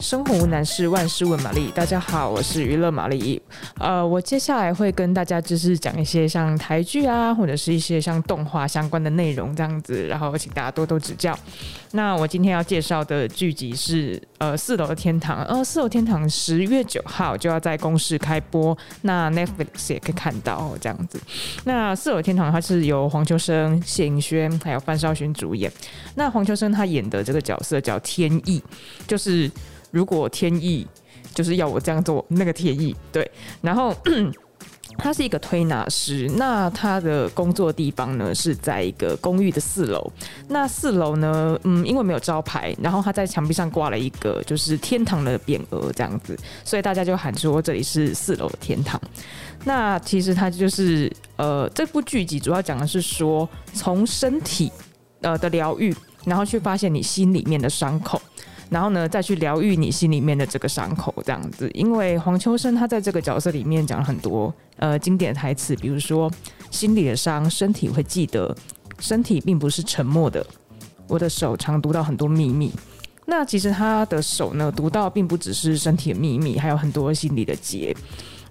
生活无难事，万事问玛丽。大家好，我是娱乐玛丽。呃，我接下来会跟大家就是讲一些像台剧啊，或者是一些像动画相关的内容这样子，然后请大家多多指教。那我今天要介绍的剧集是呃《四楼的天堂》，呃，《四楼天堂》十月九号就要在公视开播，那 Netflix 也可以看到这样子。那《四楼天堂》它是由黄秋生、谢盈萱还有范少勋主演。那黄秋生他演的这个角色叫天意，就是。如果天意就是要我这样做，那个天意对，然后 他是一个推拿师，那他的工作地方呢是在一个公寓的四楼，那四楼呢，嗯，因为没有招牌，然后他在墙壁上挂了一个就是天堂的匾额这样子，所以大家就喊说这里是四楼的天堂。那其实他就是呃，这部剧集主要讲的是说从身体呃的疗愈，然后去发现你心里面的伤口。然后呢，再去疗愈你心里面的这个伤口，这样子。因为黄秋生他在这个角色里面讲了很多呃经典台词，比如说心里的伤，身体会记得，身体并不是沉默的。我的手常读到很多秘密。那其实他的手呢，读到并不只是身体的秘密，还有很多心理的结。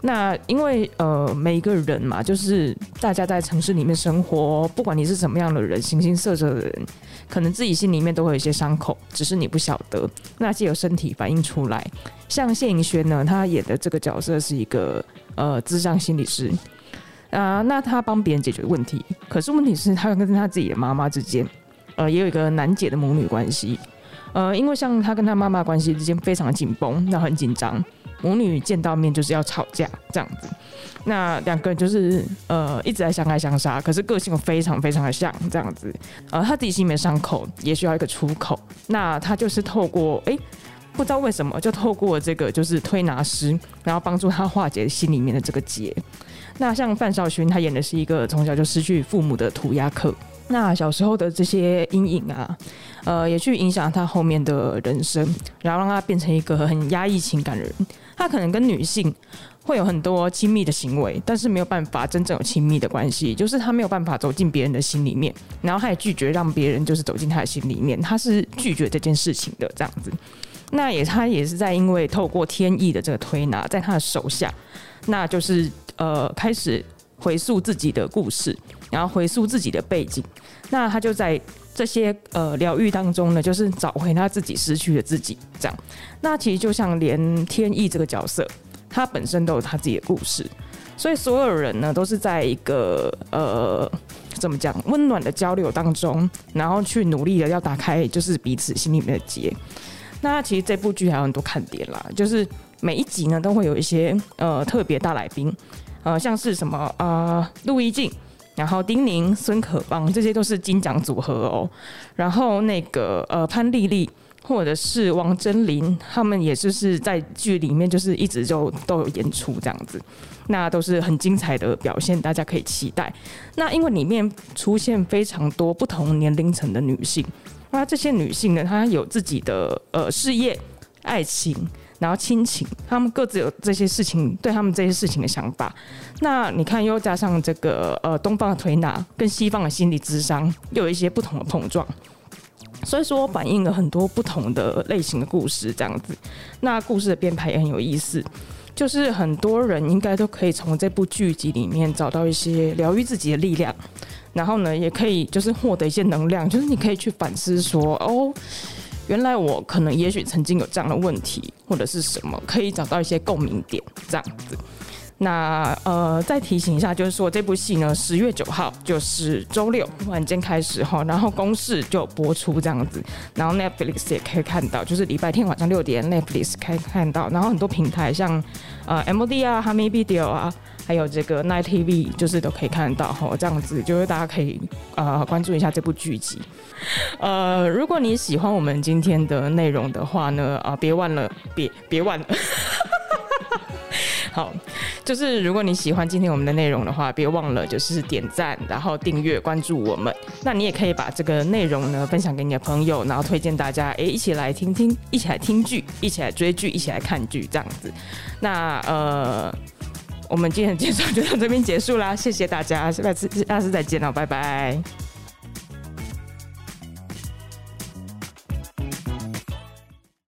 那因为呃每一个人嘛，就是大家在城市里面生活，不管你是什么样的人，形形色色的人，可能自己心里面都会有一些伤口，只是你不晓得。那借由身体反映出来。像谢盈萱呢，她演的这个角色是一个呃智商心理师啊、那她帮别人解决问题，可是问题是她跟她自己的妈妈之间，呃也有一个难解的母女关系。呃，因为像他跟他妈妈关系之间非常紧绷，那很紧张。母女见到面就是要吵架这样子，那两个人就是呃一直在相爱相杀，可是个性非常非常的像这样子，呃，他自己心里面伤口也需要一个出口，那他就是透过哎、不知道为什么就透过这个就是推拿师，然后帮助他化解心里面的这个结。那像范少勋他演的是一个从小就失去父母的涂鸦客。那小时候的这些阴影啊，呃，也去影响他后面的人生，然后让他变成一个很压抑情感的人。他可能跟女性会有很多亲密的行为，但是没有办法真正有亲密的关系，就是他没有办法走进别人的心里面，然后他也拒绝让别人就是走进他的心里面，他是拒绝这件事情的这样子。那也他也是在因为透过天意的这个推拿，在他的手下，那就是呃开始回溯自己的故事。然后回溯自己的背景，那他就在这些呃疗愈当中呢，就是找回他自己失去的自己，这样。那其实就像连天意这个角色，他本身都有他自己的故事，所以所有人呢都是在一个呃怎么讲温暖的交流当中，然后去努力的要打开就是彼此心里面的结。那其实这部剧还有很多看点啦，就是每一集呢都会有一些呃特别大来宾，呃像是什么呃陆一静。然后丁宁、孙可芳，这些都是金奖组合哦。然后那个呃潘丽丽或者是王真琳，他们也就是在剧里面就是一直就都有演出这样子，那都是很精彩的表现，大家可以期待。那因为里面出现非常多不同年龄层的女性，那这些女性呢，她有自己的呃事业、爱情。然后亲情，他们各自有这些事情，对他们这些事情的想法。那你看，又加上这个呃东方的推拿跟西方的心理智商，又有一些不同的碰撞。所以说，反映了很多不同的类型的故事，这样子。那故事的编排也很有意思，就是很多人应该都可以从这部剧集里面找到一些疗愈自己的力量。然后呢，也可以就是获得一些能量，就是你可以去反思说，哦。原来我可能也许曾经有这样的问题，或者是什么，可以找到一些共鸣点这样子。那呃，再提醒一下，就是说这部戏呢，十月九号就是周六晚间开始哈，然后公视就播出这样子，然后 Netflix 也可以看到，就是礼拜天晚上六点 Netflix 可以看到，然后很多平台像呃 MD 啊、Hami Video 啊。还有这个 Night TV，就是都可以看到哈，这样子就是大家可以呃关注一下这部剧集。呃，如果你喜欢我们今天的内容的话呢，啊、呃，别忘了，别别忘了。好，就是如果你喜欢今天我们的内容的话，别忘了就是点赞，然后订阅关注我们。那你也可以把这个内容呢分享给你的朋友，然后推荐大家，哎，一起来听听，一起来听剧，一起来追剧，一起来看剧，这样子。那呃。我们今天的介绍就到这边结束啦，谢谢大家，下次下次再见了，拜拜。